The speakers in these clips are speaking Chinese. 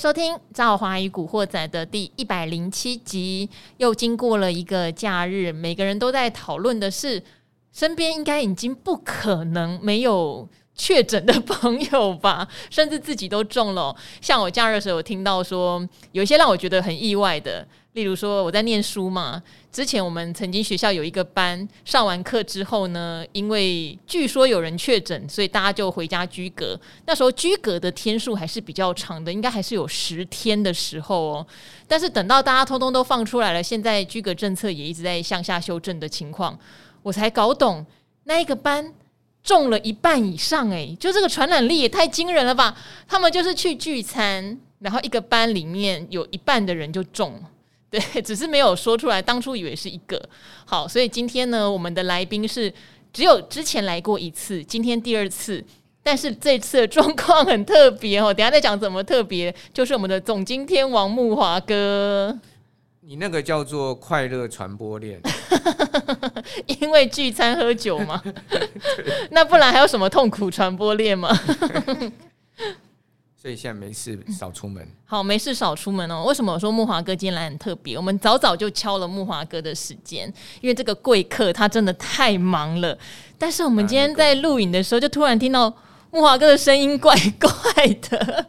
收听《赵华与古惑仔》的第一百零七集。又经过了一个假日，每个人都在讨论的是，身边应该已经不可能没有确诊的朋友吧，甚至自己都中了。像我假日的时候，听到说有一些让我觉得很意外的。例如说，我在念书嘛，之前我们曾经学校有一个班，上完课之后呢，因为据说有人确诊，所以大家就回家居隔。那时候居隔的天数还是比较长的，应该还是有十天的时候哦。但是等到大家通通都放出来了，现在居隔政策也一直在向下修正的情况，我才搞懂那一个班中了一半以上，诶，就这个传染力也太惊人了吧？他们就是去聚餐，然后一个班里面有一半的人就中。对，只是没有说出来。当初以为是一个好，所以今天呢，我们的来宾是只有之前来过一次，今天第二次。但是这次的状况很特别哦，等下再讲怎么特别。就是我们的总经天王木华哥，你那个叫做快乐传播链，因为聚餐喝酒嘛。那不然还有什么痛苦传播链吗？所以现在没事少出门，好，没事少出门哦。为什么我说木华哥今天来很特别？我们早早就敲了木华哥的时间，因为这个贵客他真的太忙了。但是我们今天在录影的时候，就突然听到木华哥的声音怪怪的，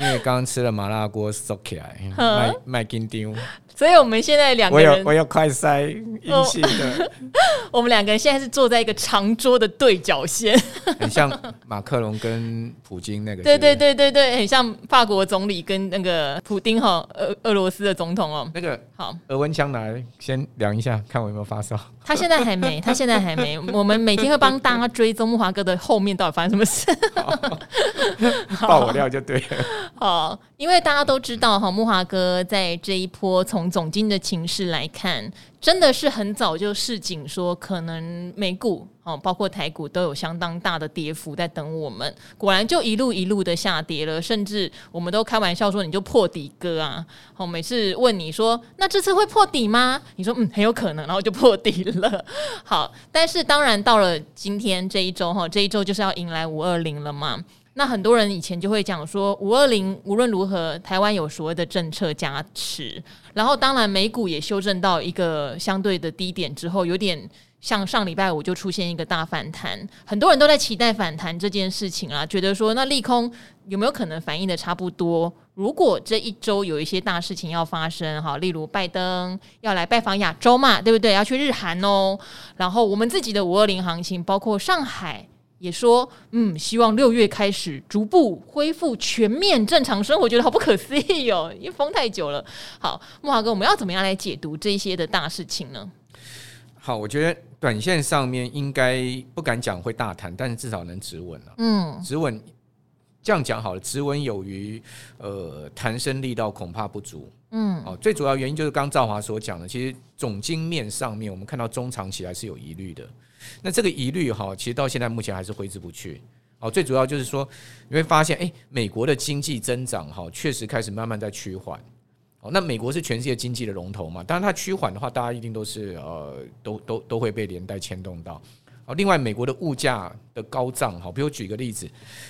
因为刚刚吃了麻辣锅，收起来，卖卖金丢。所以我们现在两个人，我有我有快塞阴性的。我们两个人现在是坐在一个长桌的对角线，很像马克龙跟普京那个。对对对对对，很像法国总理跟那个普丁哈，俄俄罗斯的总统哦。那个好，额温枪来先量一下，看我有没有发烧。他现在还没，他现在还没。我们每天会帮大家追踪木华哥的后面到底发生什么事，爆我料就对了。好，因为大家都知道哈，木华哥在这一波从总经的情势来看，真的是很早就示警说，可能美股哦，包括台股都有相当大的跌幅在等我们。果然就一路一路的下跌了，甚至我们都开玩笑说，你就破底哥啊！哦，每次问你说，那这次会破底吗？你说嗯，很有可能，然后就破底了。好，但是当然到了今天这一周哈，这一周就是要迎来五二零了嘛。那很多人以前就会讲说，五二零无论如何，台湾有所谓的政策加持，然后当然美股也修正到一个相对的低点之后，有点像上礼拜五就出现一个大反弹，很多人都在期待反弹这件事情啊，觉得说那利空有没有可能反应的差不多？如果这一周有一些大事情要发生，哈，例如拜登要来拜访亚洲嘛，对不对？要去日韩哦，然后我们自己的五二零行情，包括上海。也说，嗯，希望六月开始逐步恢复全面正常生活，觉得好不可思议哦，因为封太久了。好，木华哥，我们要怎么样来解读这些的大事情呢？好，我觉得短线上面应该不敢讲会大谈，但是至少能止稳了。嗯，止稳，这样讲好了，止稳有余，呃，弹升力道恐怕不足。嗯，哦，最主要原因就是刚赵华所讲的，其实总经面上面，我们看到中长期还是有疑虑的。那这个疑虑哈，其实到现在目前还是挥之不去。哦，最主要就是说，你会发现，哎，美国的经济增长哈，确实开始慢慢在趋缓。哦，那美国是全世界经济的龙头嘛，当然它趋缓的话，大家一定都是呃，都都都会被连带牵动到。哦，另外，美国的物价的高涨哈，比如举个例子，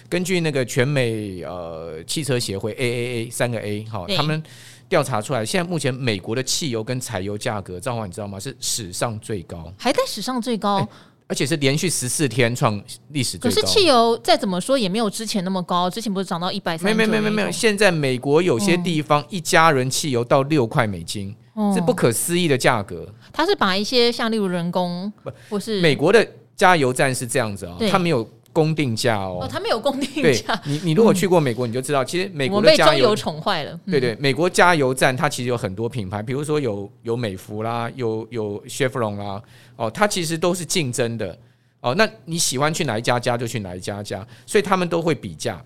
根据那个全美呃汽车协会 AAA 三个 A 哈，他们调查出来，现在目前美国的汽油跟柴油价格，赵华你知道吗？是史上最高，还在史上最高。而且是连续十四天创历史最高。可是汽油再怎么说也没有之前那么高，之前不是涨到一百三？没没没有没有。现在美国有些地方一家人汽油到六块美金，是、嗯、不可思议的价格。它是把一些像例如人工不不是美国的加油站是这样子啊、哦，它没有公定价哦，他们有公定价。你你如果去过美国，你就知道，其实美国的加油被中油宠坏了。对对，美国加油站它其实有很多品牌，比如说有有美孚啦，有有 Chevron 啦，哦，它其实都是竞争的。哦，那你喜欢去哪一家加就去哪一家加，所以他们都会比价。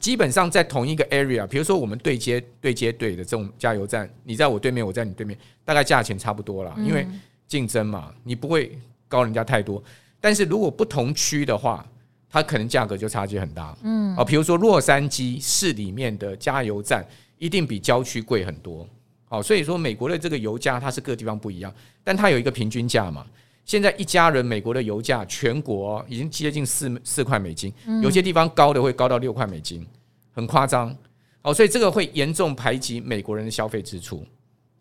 基本上在同一个 area，比如说我们对接对接对的这种加油站，你在我对面，我在你对面，大概价钱差不多啦，因为竞争嘛，你不会高人家太多。但是如果不同区的话，它可能价格就差距很大。嗯，啊，比如说洛杉矶市里面的加油站一定比郊区贵很多。好，所以说美国的这个油价它是各地方不一样，但它有一个平均价嘛。现在一家人，美国的油价全国已经接近四四块美金，有些地方高的会高到六块美金，很夸张哦，所以这个会严重排挤美国人的消费支出。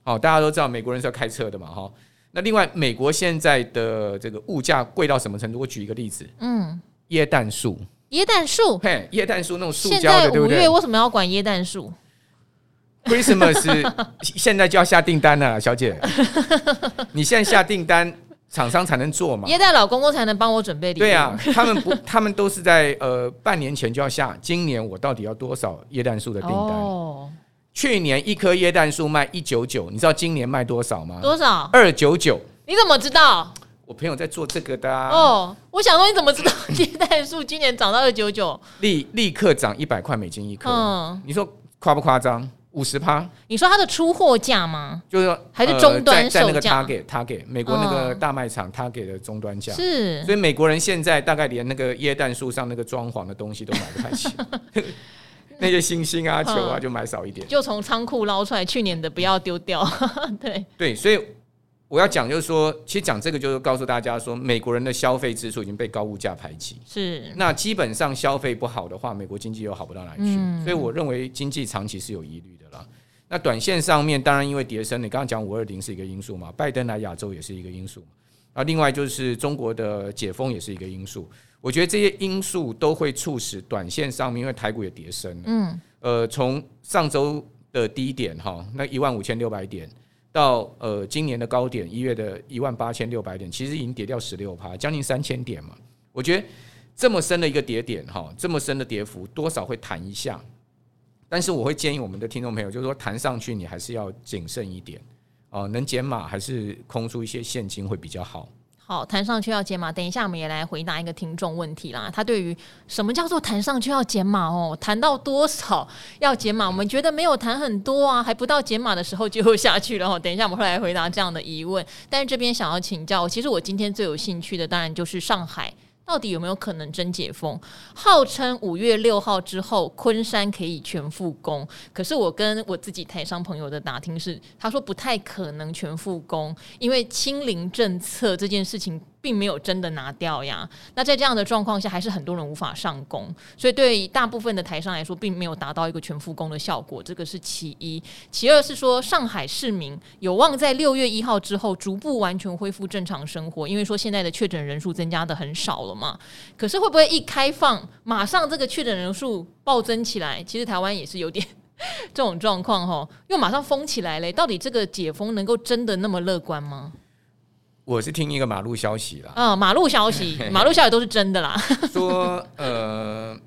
好，大家都知道美国人是要开车的嘛，哈。那另外，美国现在的这个物价贵到什么程度？我举一个例子，嗯，椰蛋树，椰蛋树，嘿，椰蛋树那种塑胶的，对不对？五月为什么要管椰蛋树？Christmas 现在就要下订单了，小姐，你现在下订单，厂商才能做嘛？椰蛋老公公才能帮我准备礼物。对啊，他们不，他们都是在呃半年前就要下，今年我到底要多少椰蛋树的订单？哦去年一棵椰蛋树卖一九九，你知道今年卖多少吗？多少？二九九。你怎么知道？我朋友在做这个的、啊。哦，我想说你怎么知道 椰蛋树今年涨到二九九？立立刻涨一百块美金一颗。嗯，你说夸不夸张？五十趴？你说它的出货价吗？就是说还是终端售价？在那个 Target Target 美国那个大卖场 Target 的终端价是。所以美国人现在大概连那个椰蛋树上那个装潢的东西都买不太起。那些星星啊、球啊，就买少一点，就从仓库捞出来。去年的不要丢掉。对对，所以我要讲，就是说，其实讲这个就是告诉大家说，美国人的消费支出已经被高物价排挤。是。那基本上消费不好的话，美国经济又好不到哪里去。所以我认为经济长期是有疑虑的啦。那短线上面，当然因为跌升，你刚刚讲五二零是一个因素嘛，拜登来亚洲也是一个因素。啊，另外就是中国的解封也是一个因素。我觉得这些因素都会促使短线上面，因为台股也跌深了。嗯，呃，从上周的低点哈，那一万五千六百点，到呃今年的高点一月的一万八千六百点，其实已经跌掉十六趴，将近三千点嘛。我觉得这么深的一个跌点哈，这么深的跌幅，多少会弹一下。但是我会建议我们的听众朋友，就是说弹上去你还是要谨慎一点哦，能减码还是空出一些现金会比较好。好，弹上去要减码。等一下，我们也来回答一个听众问题啦。他对于什么叫做弹上去要减码哦，弹到多少要减码？我们觉得没有弹很多啊，还不到减码的时候就 下去了。等一下，我们会来回答这样的疑问。但是这边想要请教，其实我今天最有兴趣的，当然就是上海。到底有没有可能真解封？号称五月六号之后，昆山可以全复工。可是我跟我自己台商朋友的打听是，他说不太可能全复工，因为清零政策这件事情。并没有真的拿掉呀。那在这样的状况下，还是很多人无法上工，所以对大部分的台商来说，并没有达到一个全复工的效果。这个是其一。其二是说，上海市民有望在六月一号之后逐步完全恢复正常生活，因为说现在的确诊人数增加的很少了嘛。可是会不会一开放，马上这个确诊人数暴增起来？其实台湾也是有点 这种状况哈，又马上封起来嘞。到底这个解封能够真的那么乐观吗？我是听一个马路消息啦，嗯，马路消息，马路消息都是真的啦。说呃，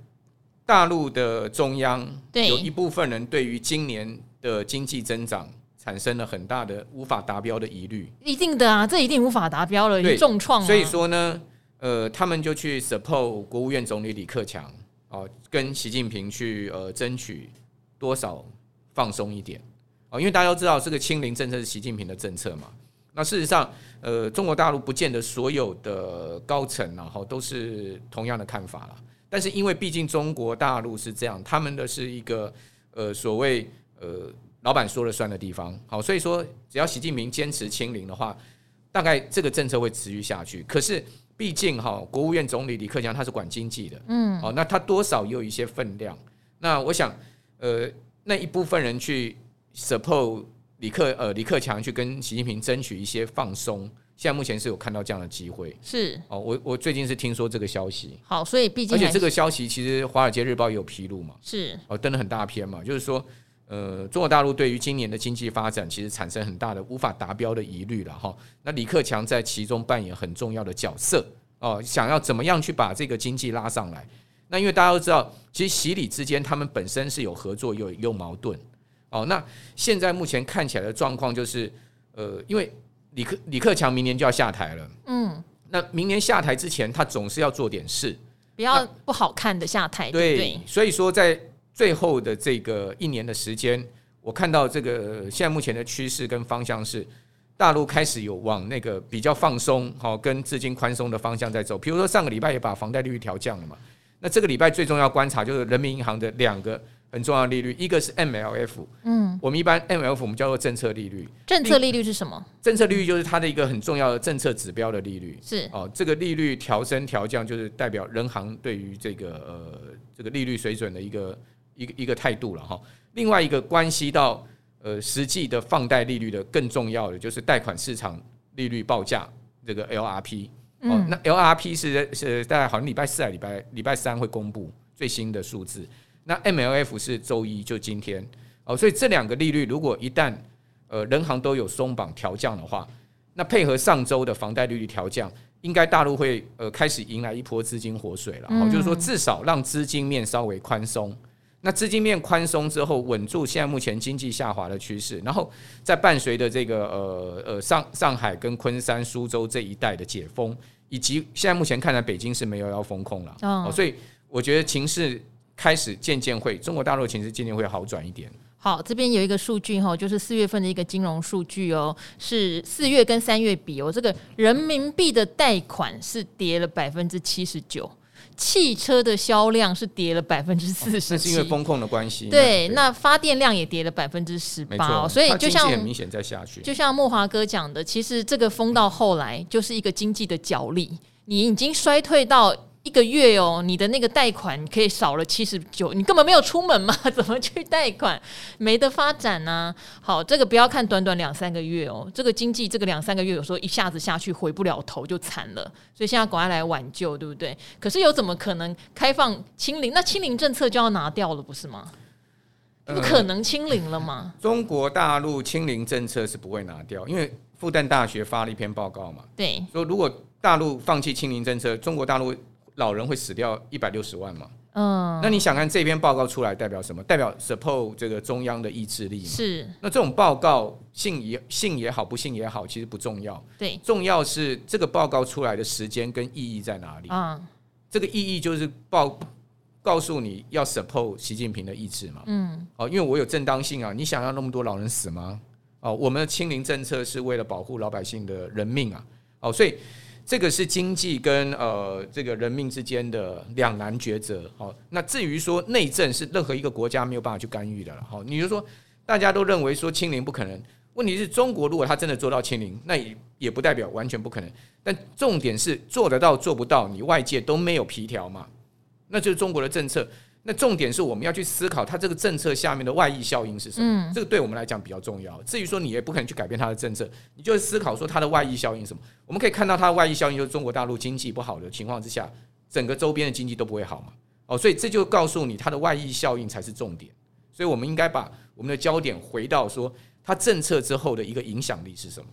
大陆的中央有一部分人对于今年的经济增长产生了很大的无法达标的疑虑。一定的啊，这一定无法达标了，重创。所以说呢，呃，他们就去 support 国务院总理李克强哦，跟习近平去呃争取多少放松一点哦，因为大家都知道这个清零政策是习近平的政策嘛。那事实上，呃，中国大陆不见得所有的高层然后都是同样的看法了。但是因为毕竟中国大陆是这样，他们的是一个呃所谓呃老板说了算的地方。好，所以说只要习近平坚持清零的话，大概这个政策会持续下去。可是毕竟哈，国务院总理李克强他是管经济的，嗯，好，那他多少也有一些分量。那我想，呃，那一部分人去 support。李克呃，李克强去跟习近平争取一些放松，现在目前是有看到这样的机会。是哦，我我最近是听说这个消息。好，所以毕竟而且这个消息其实《华尔街日报》也有披露嘛。是哦，登了很大篇嘛，就是说呃，中国大陆对于今年的经济发展其实产生很大的无法达标的疑虑了哈。那李克强在其中扮演很重要的角色哦，想要怎么样去把这个经济拉上来？那因为大家都知道，其实习李之间他们本身是有合作有有矛盾。哦，那现在目前看起来的状况就是，呃，因为李克李克强明年就要下台了，嗯，那明年下台之前，他总是要做点事，不要不好看的下台，对，对，所以说在最后的这个一年的时间，我看到这个现在目前的趋势跟方向是，大陆开始有往那个比较放松，好跟资金宽松的方向在走，比如说上个礼拜也把房贷利率调降了嘛，那这个礼拜最重要观察就是人民银行的两个。很重要的利率，一个是 MLF，嗯，我们一般 MLF 我们叫做政策利率。政策利率是什么？政策利率就是它的一个很重要的政策指标的利率。是哦，这个利率调升调降，就是代表人行对于这个呃这个利率水准的一个一个一个态度了哈。另外一个关系到呃实际的放贷利率的更重要的就是贷款市场利率报价这个 LRP 哦，那 LRP 是是大概好像礼拜四还礼拜礼拜三会公布最新的数字，那 MLF 是周一就今天哦，所以这两个利率如果一旦呃人行都有松绑调降的话，那配合上周的房贷利率调降。应该大陆会呃开始迎来一波资金活水了，嗯，就是说至少让资金面稍微宽松。那资金面宽松之后，稳住现在目前经济下滑的趋势，然后再伴随着这个呃呃上上海跟昆山、苏州这一带的解封，以及现在目前看来北京是没有要封控了，哦，所以我觉得情势开始渐渐会中国大陆的情势渐渐会好转一点。好，这边有一个数据哈，就是四月份的一个金融数据哦，是四月跟三月比哦，这个人民币的贷款是跌了百分之七十九，汽车的销量是跌了百分之四十七，那是因为风控的关系。对，那发电量也跌了百分之十八，所以就像很明显在下去。就像莫华哥讲的，其实这个风到后来就是一个经济的角力，你已经衰退到。一个月哦，你的那个贷款可以少了七十九，你根本没有出门嘛，怎么去贷款？没得发展呢、啊。好，这个不要看短短两三个月哦，这个经济这个两三个月有时候一下子下去回不了头就惨了，所以现在赶快来挽救，对不对？可是又怎么可能开放清零？那清零政策就要拿掉了，不是吗？不可能清零了吗？呃、中国大陆清零政策是不会拿掉，因为复旦大学发了一篇报告嘛，对，说如果大陆放弃清零政策，中国大陆。老人会死掉一百六十万嘛？嗯，那你想看这篇报告出来代表什么？代表 support 这个中央的意志力。是。那这种报告信也信也好，不信也好，其实不重要。对，重要是这个报告出来的时间跟意义在哪里？嗯，这个意义就是报告诉你要 support 习近平的意志嘛。嗯。哦，因为我有正当性啊，你想要那么多老人死吗？哦，我们的清零政策是为了保护老百姓的人命啊。哦，所以。这个是经济跟呃这个人命之间的两难抉择。好，那至于说内政是任何一个国家没有办法去干预的了。好，你就说大家都认为说清零不可能，问题是中国如果他真的做到清零，那也也不代表完全不可能。但重点是做得到做不到，你外界都没有皮条嘛，那就是中国的政策。那重点是我们要去思考，它这个政策下面的外溢效应是什么？这个对我们来讲比较重要。至于说你也不可能去改变它的政策，你就思考说它的外溢效应是什么？我们可以看到它的外溢效应就是中国大陆经济不好的情况之下，整个周边的经济都不会好嘛。哦，所以这就告诉你它的外溢效应才是重点。所以我们应该把我们的焦点回到说它政策之后的一个影响力是什么？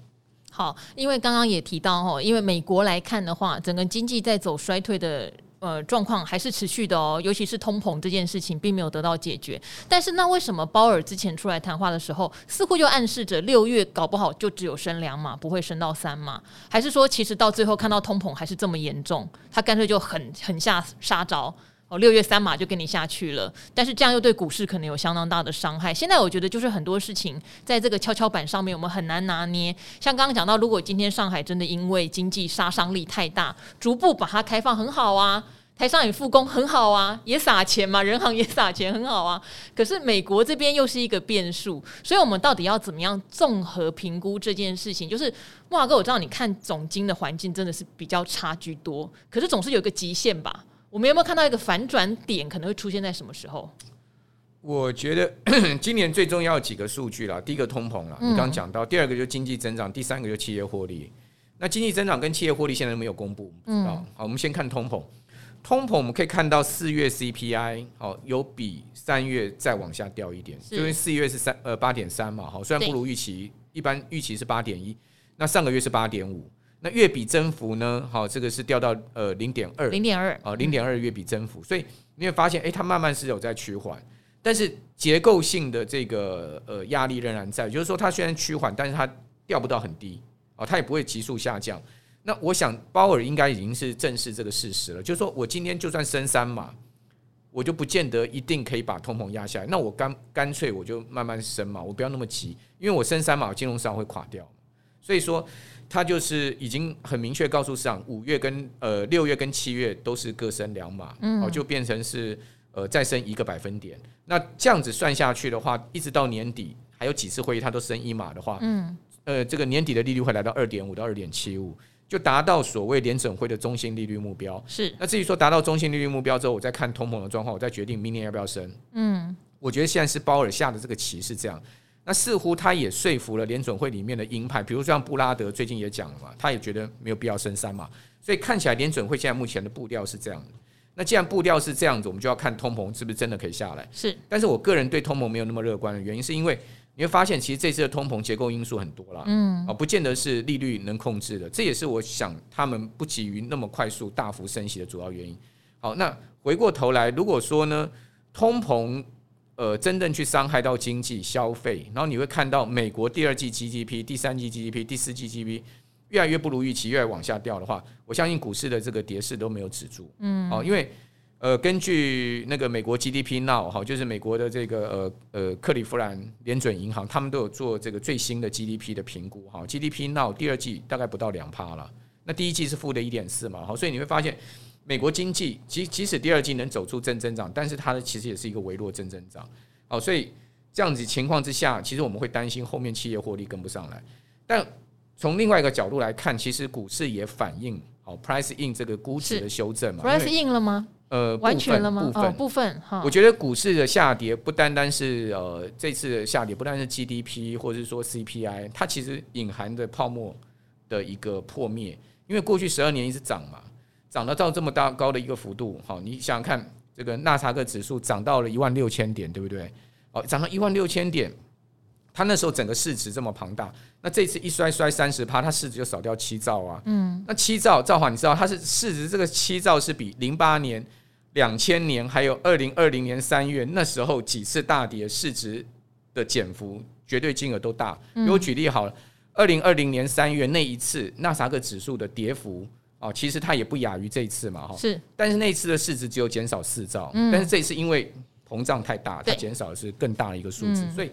好，因为刚刚也提到哈，因为美国来看的话，整个经济在走衰退的。呃，状况还是持续的哦，尤其是通膨这件事情并没有得到解决。但是那为什么鲍尔之前出来谈话的时候，似乎就暗示着六月搞不好就只有升两码，不会升到三码？还是说其实到最后看到通膨还是这么严重，他干脆就狠狠下杀招哦，六月三码就跟你下去了。但是这样又对股市可能有相当大的伤害。现在我觉得就是很多事情在这个跷跷板上面，我们很难拿捏。像刚刚讲到，如果今天上海真的因为经济杀伤力太大，逐步把它开放很好啊。台商也复工很好啊，也撒钱嘛，人行也撒钱很好啊。可是美国这边又是一个变数，所以我们到底要怎么样综合评估这件事情？就是慕驊哥，我知道你看总经的环境真的是比较差居多，可是总是有个极限吧？我们有没有看到一个反转点？可能会出现在什么时候？我觉得 今年最重要几个数据啦，第一个通膨啦，你刚刚讲到；第二个就是经济增长，第三个就是企业获利。那经济增长跟企业获利现在都没有公布，嗯，好，我们先看通膨。通膨我们可以看到四月 CPI 哦，有比三月再往下掉一点，因为四月是三呃八点三嘛，好，虽然不如预期，一般预期是八点一，那上个月是八点五，那月比增幅呢？好，这个是掉到呃零点二，零点二啊，零点二月比增幅，所以你会发现，哎，它慢慢是有在趋缓，但是结构性的这个呃压力仍然在，就是说它虽然趋缓，但是它掉不到很低啊，它也不会急速下降。那我想鲍尔应该已经是正视这个事实了，就是说我今天就算升三码，我就不见得一定可以把通膨压下来。那我干干脆我就慢慢升嘛，我不要那么急，因为我升三码，金融市场会垮掉。所以说他就是已经很明确告诉市场，五月跟呃六月跟七月都是各升两码，嗯哦，就变成是呃再升一个百分点。那这样子算下去的话，一直到年底还有几次会议，他都升一码的话，嗯，呃，这个年底的利率会来到二点五到二点七五。就达到所谓联准会的中性利率目标。是。那至于说达到中性利率目标之后，我再看通膨的状况，我再决定明年要不要升。嗯，我觉得现在是鲍尔下的这个棋是这样。那似乎他也说服了联准会里面的鹰派，比如像布拉德最近也讲了嘛，他也觉得没有必要升三嘛。所以看起来联准会现在目前的步调是这样的。那既然步调是这样子，我们就要看通膨是不是真的可以下来。是。但是我个人对通膨没有那么乐观的原因，是因为。你会发现，其实这次的通膨结构因素很多啦，嗯，啊，不见得是利率能控制的，这也是我想他们不急于那么快速大幅升息的主要原因。好，那回过头来，如果说呢，通膨呃真正去伤害到经济消费，然后你会看到美国第二季 GDP、第三季 GDP、第四季 GDP 越来越不如预期，越来越往下掉的话，我相信股市的这个跌势都没有止住，嗯，哦，因为。呃，根据那个美国 GDP Now 哈，就是美国的这个呃呃克利夫兰联准银行，他们都有做这个最新的 GDP 的评估哈。GDP Now 第二季大概不到两趴了，那第一季是负的一点四嘛，好，所以你会发现美国经济即即使第二季能走出正增长，但是它的其实也是一个微弱正增长，哦，所以这样子情况之下，其实我们会担心后面企业获利跟不上来。但从另外一个角度来看，其实股市也反映哦 Price In 这个估值的修正嘛，Price In 了吗？呃，完全了吗？部分，哦、部分哈。我觉得股市的下跌不单单是呃这次的下跌，不单是 GDP 或者是说 CPI，它其实隐含的泡沫的一个破灭。因为过去十二年一直涨嘛，涨得到这么大高的一个幅度，好，你想想看，这个纳查克指数涨到了一万六千点，对不对？哦，涨到一万六千点，它那时候整个市值这么庞大，那这次一摔摔三十趴，它市值就少掉七兆啊。嗯，那七兆，兆华你知道它是市值这个七兆是比零八年。两千年还有二零二零年三月那时候几次大跌，市值的减幅绝对金额都大。给我举例好了，二零二零年三月那一次纳查克指数的跌幅啊，其实它也不亚于这一次嘛哈。是，但是那一次的市值只有减少四兆，嗯但是这一次因为膨胀太大，它减少的是更大的一个数字。所以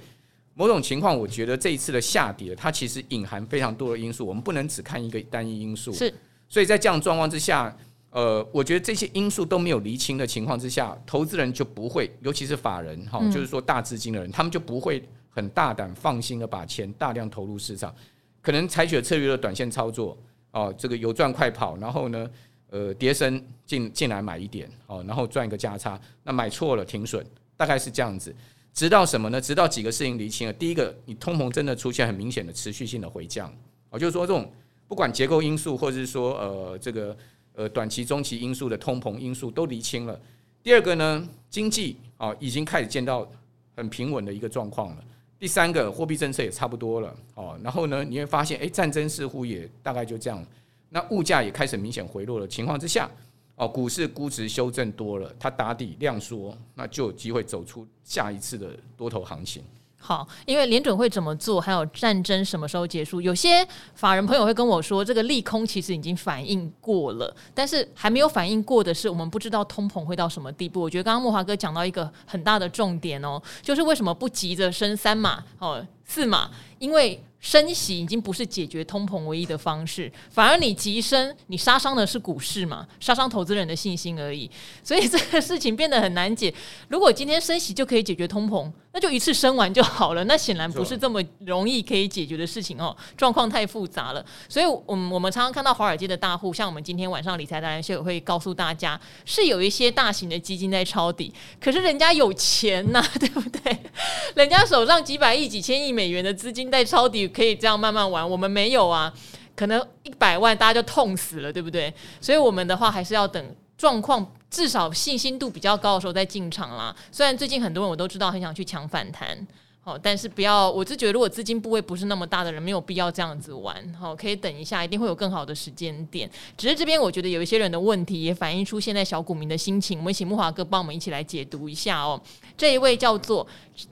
某种情况，我觉得这一次的下跌，它其实隐含非常多的因素，我们不能只看一个单一因素。是，所以在这样状况之下。呃，我觉得这些因素都没有厘清的情况之下，投资人就不会，尤其是法人哈，就是说大资金的人，他们就不会很大胆放心的把钱大量投入市场，可能采取了策略的短线操作哦，这个有赚快跑，然后呢，呃，跌升进进来买一点哦，然后赚一个价差，那买错了停损，大概是这样子。直到什么呢？直到几个事情厘清了，第一个，你通膨真的出现很明显的持续性的回降，哦，就是说这种不管结构因素或者是说呃这个。呃，短期、中期因素的通膨因素都厘清了。第二个呢，经济啊已经开始见到很平稳的一个状况了。第三个，货币政策也差不多了哦。然后呢，你会发现，哎，战争似乎也大概就这样。那物价也开始明显回落的情况之下，哦，股市估值修正多了，它打底量缩，那就有机会走出下一次的多头行情。好，因为联准会怎么做，还有战争什么时候结束，有些法人朋友会跟我说，这个利空其实已经反应过了，但是还没有反应过的是，我们不知道通膨会到什么地步。我觉得刚刚莫华哥讲到一个很大的重点哦，就是为什么不急着升三码哦四嘛，因为。升息已经不是解决通膨唯一的方式，反而你急升，你杀伤的是股市嘛，杀伤投资人的信心而已。所以这个事情变得很难解。如果今天升息就可以解决通膨，那就一次升完就好了。那显然不是这么容易可以解决的事情哦，状况太复杂了。所以，我们我们常常看到华尔街的大户，像我们今天晚上理财达人秀会告诉大家，是有一些大型的基金在抄底，可是人家有钱呐、啊，对不对？人家手上几百亿、几千亿美元的资金在抄底。可以这样慢慢玩，我们没有啊，可能一百万大家就痛死了，对不对？所以我们的话还是要等状况至少信心度比较高的时候再进场啦。虽然最近很多人我都知道很想去抢反弹。好，但是不要，我是觉得如果资金部位不是那么大的人，没有必要这样子玩。好，可以等一下，一定会有更好的时间点。只是这边我觉得有一些人的问题，也反映出现在小股民的心情。我们请木华哥帮我们一起来解读一下哦。这一位叫做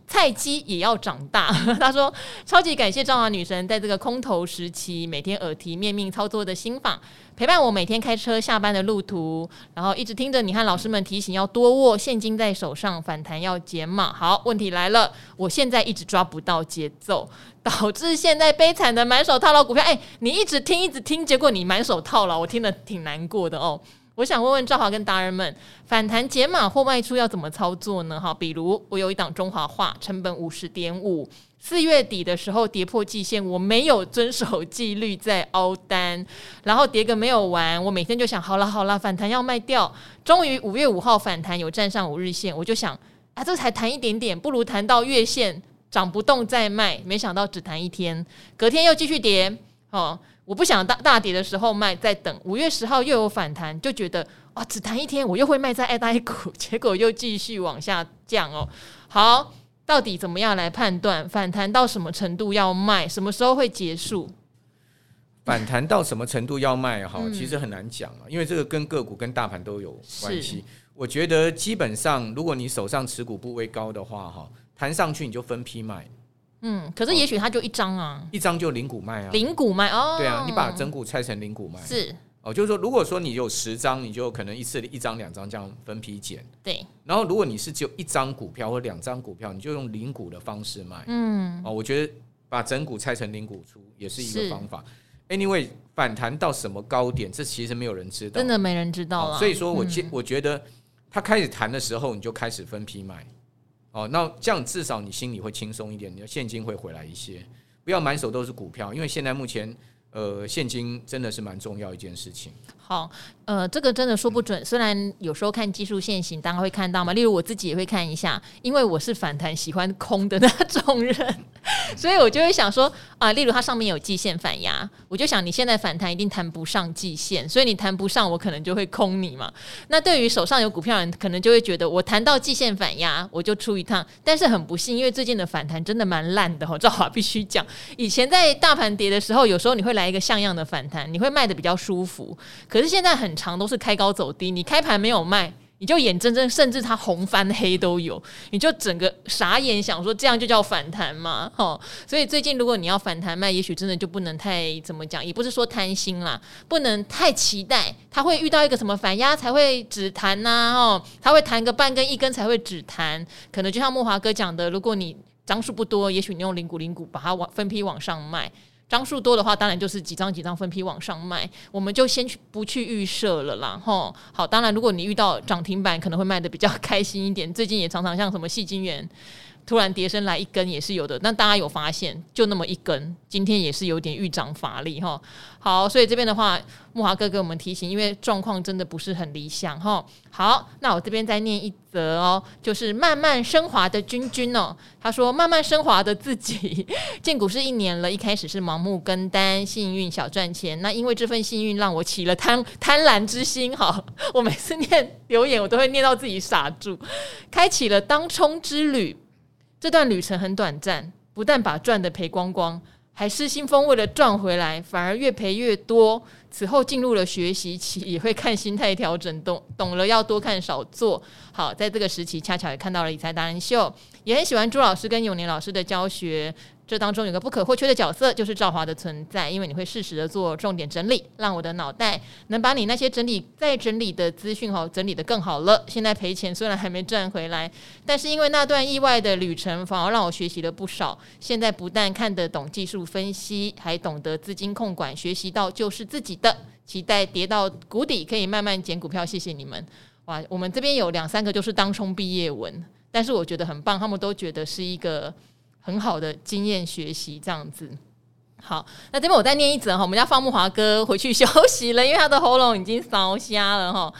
菜鸡也要长大，他说超级感谢兆华女神在这个空头时期每天耳提面命操作的心法。陪伴我每天开车下班的路途，然后一直听着你和老师们提醒要多握现金在手上，反弹要减码。好，问题来了，我现在一直抓不到节奏，导致现在悲惨的满手套牢股票。哎，你一直听一直听，结果你满手套牢，我听得挺难过的哦。我想问问赵华跟达人们，反弹减码或卖出要怎么操作呢？哈，比如我有一档中华化，成本五十点五，四月底的时候跌破季线，我没有遵守纪律在凹单，然后跌个没有完，我每天就想好了好了，反弹要卖掉。终于五月五号反弹有站上五日线，我就想啊，这才弹一点点，不如弹到月线涨不动再卖。没想到只弹一天，隔天又继续跌。哦，我不想大大跌的时候卖，再等五月十号又有反弹，就觉得啊，只弹一天，我又会卖在爱呆股，结果又继续往下降哦。好。到底怎么样来判断反弹到什么程度要卖？什么时候会结束？反弹到什么程度要卖？哈，其实很难讲啊，因为这个跟个股跟大盘都有关系。我觉得基本上，如果你手上持股部位高的话，哈，弹上去你就分批卖。嗯，可是也许它就一张啊，一张就零股卖啊，零股卖哦。对啊，你把整股拆成零股卖是。哦，就是说，如果说你有十张，你就可能一次一张、两张这样分批减。对。然后，如果你是只有一张股票或两张股票，你就用零股的方式卖。嗯。哦，我觉得把整股拆成零股出也是一个方法。Anyway，反弹到什么高点，这其实没有人知道，真的没人知道了。所以说我觉我觉得，它开始弹的时候，你就开始分批卖。哦，那这样至少你心里会轻松一点，你的现金会回来一些，不要满手都是股票，因为现在目前。呃，现金真的是蛮重要一件事情。好，呃，这个真的说不准。虽然有时候看技术线型，大家会看到嘛。例如我自己也会看一下，因为我是反弹喜欢空的那种人，所以我就会想说啊，例如它上面有季线反压，我就想你现在反弹一定弹不上季线，所以你弹不上，我可能就会空你嘛。那对于手上有股票人，可能就会觉得我弹到季线反压，我就出一趟。但是很不幸，因为最近的反弹真的蛮烂的哈，赵华必须讲。以前在大盘跌的时候，有时候你会来。一个像样的反弹，你会卖得比较舒服。可是现在很长都是开高走低，你开盘没有卖，你就眼睁睁，甚至它红翻黑都有，你就整个傻眼，想说这样就叫反弹吗？哦，所以最近如果你要反弹卖，也许真的就不能太怎么讲，也不是说贪心啦，不能太期待它会遇到一个什么反压才会止弹呐，哦，它会弹个半根一根才会止弹，可能就像慕驊哥讲的，如果你张数不多，也许你用零股零股把它往分批往上卖。张数多的话，当然就是几张几张分批往上卖，我们就先去不去预设了啦，吼。好，当然如果你遇到涨停板，可能会卖的比较开心一点。最近也常常像什么细晶元。突然跌升来一根也是有的，那大家有发现，就那么一根，今天也是有点遇涨乏力哈。好，所以这边的话，木华哥给我们提醒，因为状况真的不是很理想哈。好，那我这边再念一则哦，就是慢慢升华的君君哦，他说慢慢升华的自己 进股市一年了，一开始是盲目跟单，幸运小赚钱，那因为这份幸运让我起了贪贪婪之心哈。我每次念留言，我都会念到自己傻住，开启了当冲之旅。这段旅程很短暂，不但把赚的赔光光，还失心疯为了赚回来，反而越赔越多。此后进入了学习期，也会看心态调整，懂懂了要多看少做。好，在这个时期恰巧也看到了理财达人秀，也很喜欢朱老师跟永年老师的教学。这当中有个不可或缺的角色，就是赵华的存在，因为你会适时的做重点整理，让我的脑袋能把你那些整理再整理的资讯好整理得更好了。现在赔钱虽然还没赚回来，但是因为那段意外的旅程，反而让我学习了不少。现在不但看得懂技术分析，还懂得资金控管，学习到就是自己的。期待跌到谷底可以慢慢捡股票。谢谢你们！哇，我们这边有两三个就是当冲毕业文，但是我觉得很棒，他们都觉得是一个。很好的经验学习这样子，好，那这边我再念一则哈，我们家方木华哥回去休息了，因为他的喉咙已经烧瞎了哈。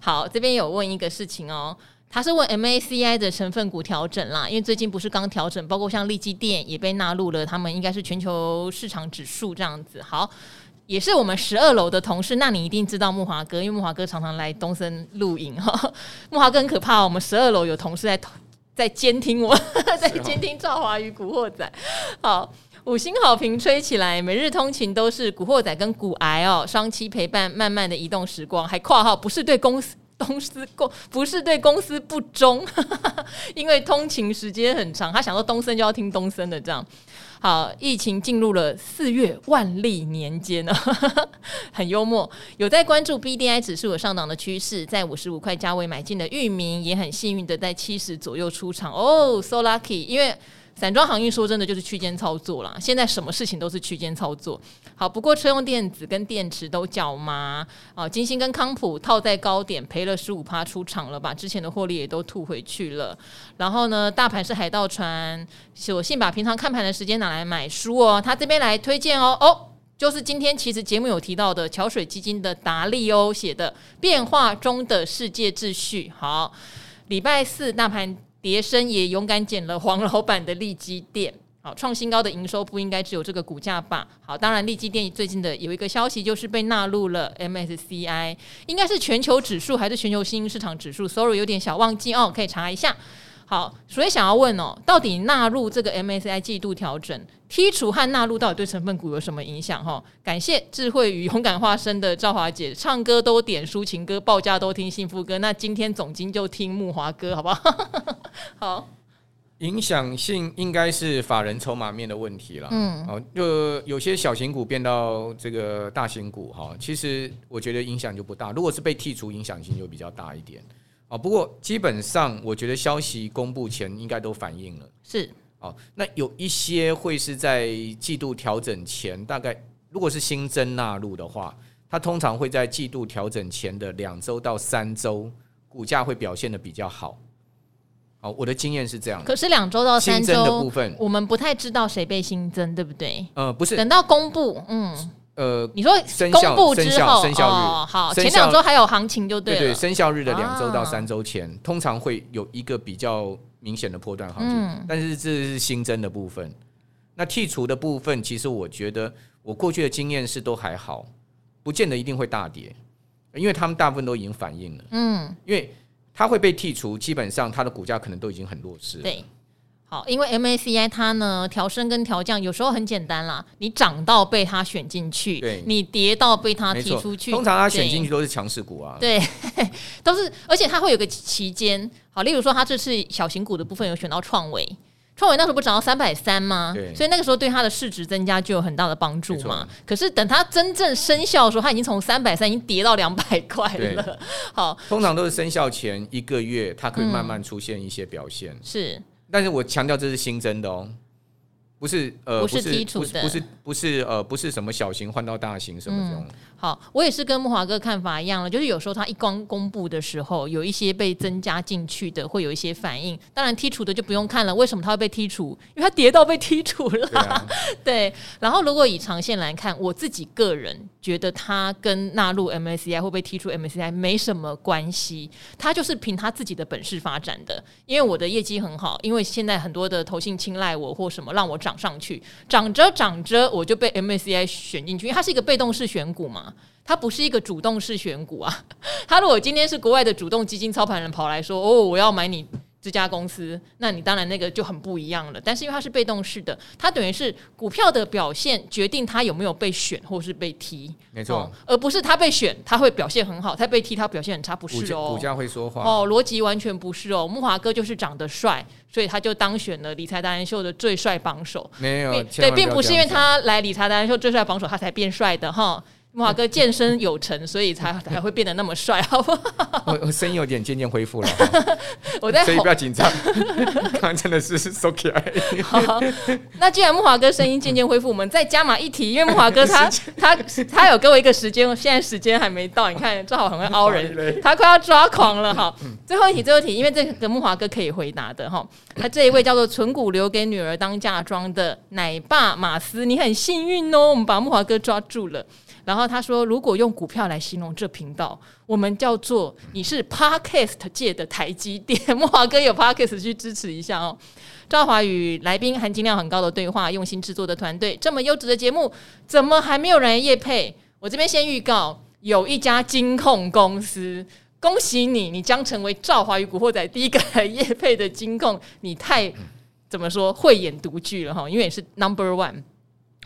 好，这边有问一个事情哦，他是问 MACI 的成分股调整啦，因为最近不是刚调整，包括像利基电也被纳入了，他们应该是全球市场指数这样子。好，也是我们十二楼的同事，那你一定知道木华哥，因为木华哥常常来东森录影哈。木华哥很可怕，我们十二楼有同事在。在监听我，在监听赵华与古惑仔。好，五星好评吹起来，每日通勤都是古惑仔跟古癌哦，双栖陪伴，慢慢的移动时光。还括号不是对公司 公司公不是对公司不忠，因为通勤时间很长，他想说东森就要听东森的这样。好，疫情进入了四月万历年间呢，很幽默。有在关注 BDI 指数有上涨的趋势，在五十五块价位买进的域名，也很幸运的在七十左右出场哦，so lucky。因为散装航运说真的就是区间操作啦，现在什么事情都是区间操作。好，不过车用电子跟电池都叫妈啊，金星跟康普套在高点赔了十五趴出场了，把之前的获利也都吐回去了。然后呢，大盘是海盗船，索性把平常看盘的时间拿来买书哦。他这边来推荐哦哦，就是今天其实节目有提到的桥水基金的达利欧写的《变化中的世界秩序》。好，礼拜四大盘。蝶生也勇敢捡了黄老板的利基店，好，创新高的营收不应该只有这个股价吧？好，当然利基电最近的有一个消息就是被纳入了 MSCI，应该是全球指数还是全球新兴市场指数？Sorry，有点小忘记哦，可以查一下。好，所以想要问哦，到底纳入这个 MSCI 季度调整，剔除和纳入到底对成分股有什么影响？哈，感谢智慧与勇敢化身的赵华姐，唱歌都点抒情歌，报价都听幸福歌。那今天总经就听木华哥，好不好？好，影响性应该是法人筹码面的问题了。嗯，哦，就有些小型股变到这个大型股，哈，其实我觉得影响就不大。如果是被剔除，影响性就比较大一点。哦，不过基本上我觉得消息公布前应该都反映了。是，哦，那有一些会是在季度调整前，大概如果是新增纳入的话，它通常会在季度调整前的两周到三周，股价会表现的比较好。哦，我的经验是这样。可是两周到三周的部分，我们不太知道谁被新增，对不对？呃，不是，等到公布，嗯。呃，你说公布之后，生效日、哦、好，前两周还有行情就对了。对，对，生效日的两周到三周前，啊、通常会有一个比较明显的波段行情。嗯、但是这是新增的部分，那剔除的部分，其实我觉得我过去的经验是都还好，不见得一定会大跌，因为他们大部分都已经反映了。嗯，因为它会被剔除，基本上它的股价可能都已经很弱势。对。好，因为 MACI 它呢调升跟调降有时候很简单啦，你涨到被它选进去，对你跌到被它踢出去。通常它选进去都是强势股啊，对，都是，而且它会有个期间。好，例如说它这次小型股的部分有选到创维，创维那时候不涨到三百三吗？对，所以那个时候对它的市值增加就有很大的帮助嘛。可是等它真正生效的时候，它已经从三百三已经跌到两百块了。好，通常都是生效前一个月，它可以慢慢出现一些表现。嗯、是。但是我强调这是新增的哦，不是呃，不是剔除的，不是不是呃，不是什么小型换到大型什么这种。好，我也是跟木华哥看法一样了，就是有时候他一刚公布的时候，有一些被增加进去的，会有一些反应。当然剔除的就不用看了，为什么他会被剔除？因为他跌到被剔除了。对，啊、对，然后如果以长线来看，我自己个人觉得他跟纳入 MSCI 会被剔除 MSCI 没什么关系，他就是凭他自己的本事发展的。因为我的业绩很好，因为现在很多的投信青睐我或什么让我涨上去，涨着涨着我就被 MACI 选进去，因为它是一个被动式选股嘛。它不是一个主动式选股啊，它如果今天是国外的主动基金操盘人跑来说，哦，我要买你这家公司，那你当然那个就很不一样了。但是因为它是被动式的，它等于是股票的表现决定它有没有被选或是被踢，没错，而不是它被选它会表现很好，它被踢它表现很差，不是哦。股价会说话哦，逻辑完全不是哦。木华哥就是长得帅，所以他就当选了理财达人秀的最帅榜首。没有，对，并不是因为他来理财达人秀最帅榜首，他才变帅的哈。木华哥健身有成，所以才才会变得那么帅，好不好？我我声音有点渐渐恢复了，我在，所以不要紧张。刚刚真的是 so 可爱。好，那既然木华哥声音渐渐恢复，我们再加码一题，因为木华哥他 他他有给我一个时间，现在时间还没到，你看正好很会凹人，他快要抓狂了哈。最后一题，最后一题，因为这个木华哥可以回答的哈。那这一位叫做“存股留给女儿当嫁妆”的奶爸马斯，你很幸运哦，我们把木华哥抓住了。然后他说：“如果用股票来形容这频道，我们叫做你是 Podcast 界的台积电。”莫华哥有 Podcast 去支持一下哦。赵华与来宾含金量很高的对话，用心制作的团队，这么优质的节目，怎么还没有人业配？我这边先预告，有一家金控公司，恭喜你，你将成为赵华与古惑仔第一个来业配的金控，你太怎么说慧眼独具了哈，因为你是 Number One。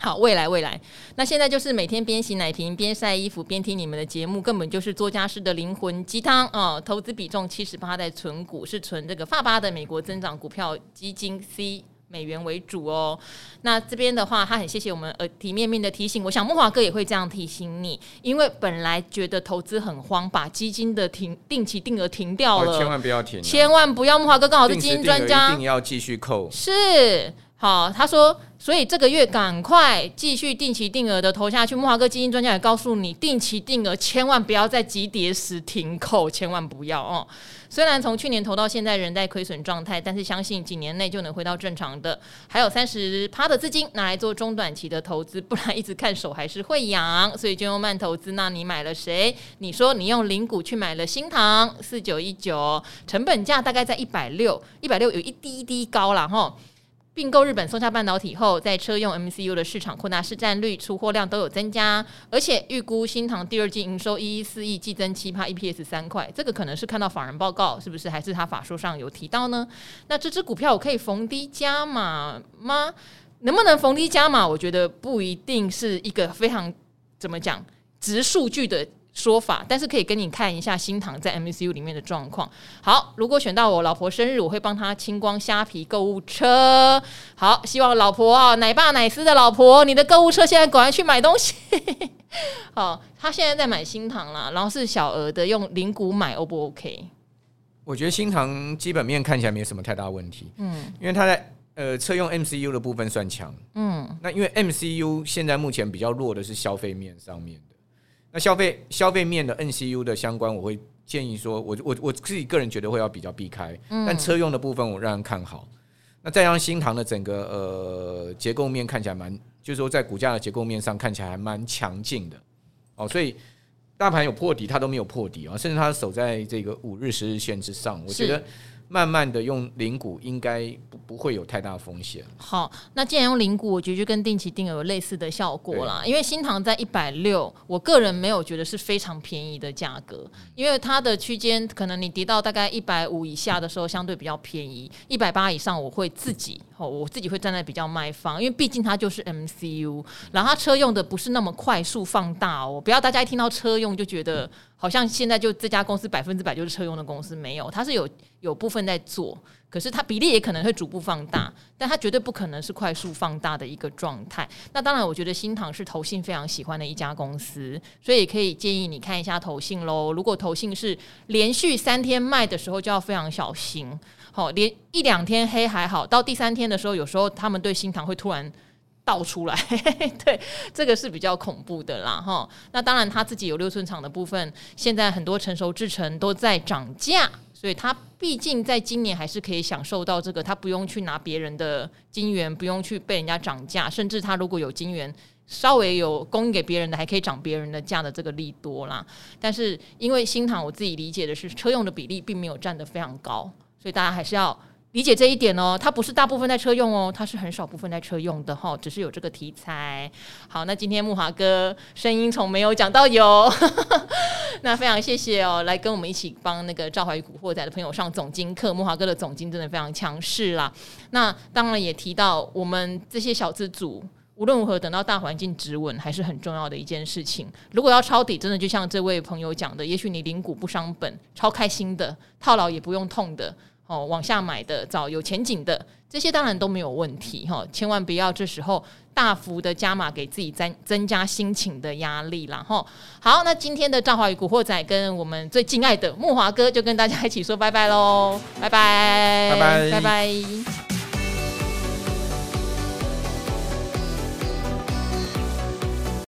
好，未来未来，那现在就是每天边洗奶瓶边晒衣服边听你们的节目，根本就是作家式的灵魂鸡汤啊！投资比重七十八在存股，是存这个发巴的美国增长股票基金 C 美元为主哦。那这边的话，他很谢谢我们耳提面命的提醒。我想木华哥也会这样提醒你，因为本来觉得投资很慌，把基金的停定期定额停掉了，千万不要停，千万不要。木华哥刚好是基金专家，一定要继续扣。是。好，他说，所以这个月赶快继续定期定额的投下去。木华哥基金专家也告诉你，定期定额千万不要在急跌时停扣，千万不要哦。虽然从去年投到现在仍在亏损状态，但是相信几年内就能回到正常的。还有三十趴的资金拿来做中短期的投资，不然一直看手还是会痒。所以就用慢投资。那你买了谁？你说你用零股去买了新唐四九一九，成本价大概在一百六，一百六有一滴滴高了哈。并购日本松下半导体后，在车用 MCU 的市场扩大市占率、出货量都有增加，而且预估新唐第二季营收一一四亿，季增七趴，EPS 三块。这个可能是看到法人报告，是不是？还是他法说上有提到呢？那这支股票我可以逢低加码吗？能不能逢低加码？我觉得不一定是一个非常怎么讲值数据的。说法，但是可以跟你看一下新塘在 MCU 里面的状况。好，如果选到我老婆生日，我会帮她清光虾皮购物车。好，希望老婆啊，奶爸奶丝的老婆，你的购物车现在赶快去买东西。好，他现在在买新塘啦，然后是小额的用零股买，O 不 OK？我觉得新塘基本面看起来没有什么太大问题。嗯，因为他在呃车用 MCU 的部分算强。嗯，那因为 MCU 现在目前比较弱的是消费面上面。那消费消费面的 NCU 的相关，我会建议说，我我我自己个人觉得会要比较避开，但车用的部分我让人看好。那再让新塘的整个呃结构面看起来蛮，就是说在股价的结构面上看起来还蛮强劲的哦，所以大盘有破底，它都没有破底啊，甚至它守在这个五日、十日线之上，我觉得。慢慢的用零股应该不不会有太大风险。好，那既然用零股，我觉得就跟定期定额有类似的效果啦。因为新塘在一百六，我个人没有觉得是非常便宜的价格，因为它的区间可能你跌到大概一百五以下的时候，相对比较便宜。一百八以上，我会自己哦，我自己会站在比较卖方，因为毕竟它就是 MCU，然后它车用的不是那么快速放大哦。不要大家一听到车用就觉得。好像现在就这家公司百分之百就是车用的公司，没有，它是有有部分在做，可是它比例也可能会逐步放大，但它绝对不可能是快速放大的一个状态。那当然，我觉得新唐是投信非常喜欢的一家公司，所以可以建议你看一下投信喽。如果投信是连续三天卖的时候，就要非常小心。好，连一两天黑还好，到第三天的时候，有时候他们对新唐会突然。倒出来，对，这个是比较恐怖的啦，哈。那当然，他自己有六寸厂的部分，现在很多成熟制程都在涨价，所以他毕竟在今年还是可以享受到这个，他不用去拿别人的金元，不用去被人家涨价，甚至他如果有金元稍微有供应给别人的，还可以涨别人的价的这个利多啦。但是因为新塘，我自己理解的是车用的比例并没有占得非常高，所以大家还是要。理解这一点哦，它不是大部分在车用哦，它是很少部分在车用的哈，只是有这个题材。好，那今天木华哥声音从没有讲到有，那非常谢谢哦，来跟我们一起帮那个赵怀宇古惑仔的朋友上总经课。木华哥的总经真的非常强势啦。那当然也提到我们这些小资组，无论如何等到大环境止稳还是很重要的一件事情。如果要抄底，真的就像这位朋友讲的，也许你零股不伤本，超开心的，套牢也不用痛的。哦，往下买的找有前景的，这些当然都没有问题哈，千万不要这时候大幅的加码，给自己增增加心情的压力啦哈。好，那今天的赵华与古惑仔跟我们最敬爱的木华哥就跟大家一起说拜拜喽，拜拜，拜拜，拜拜。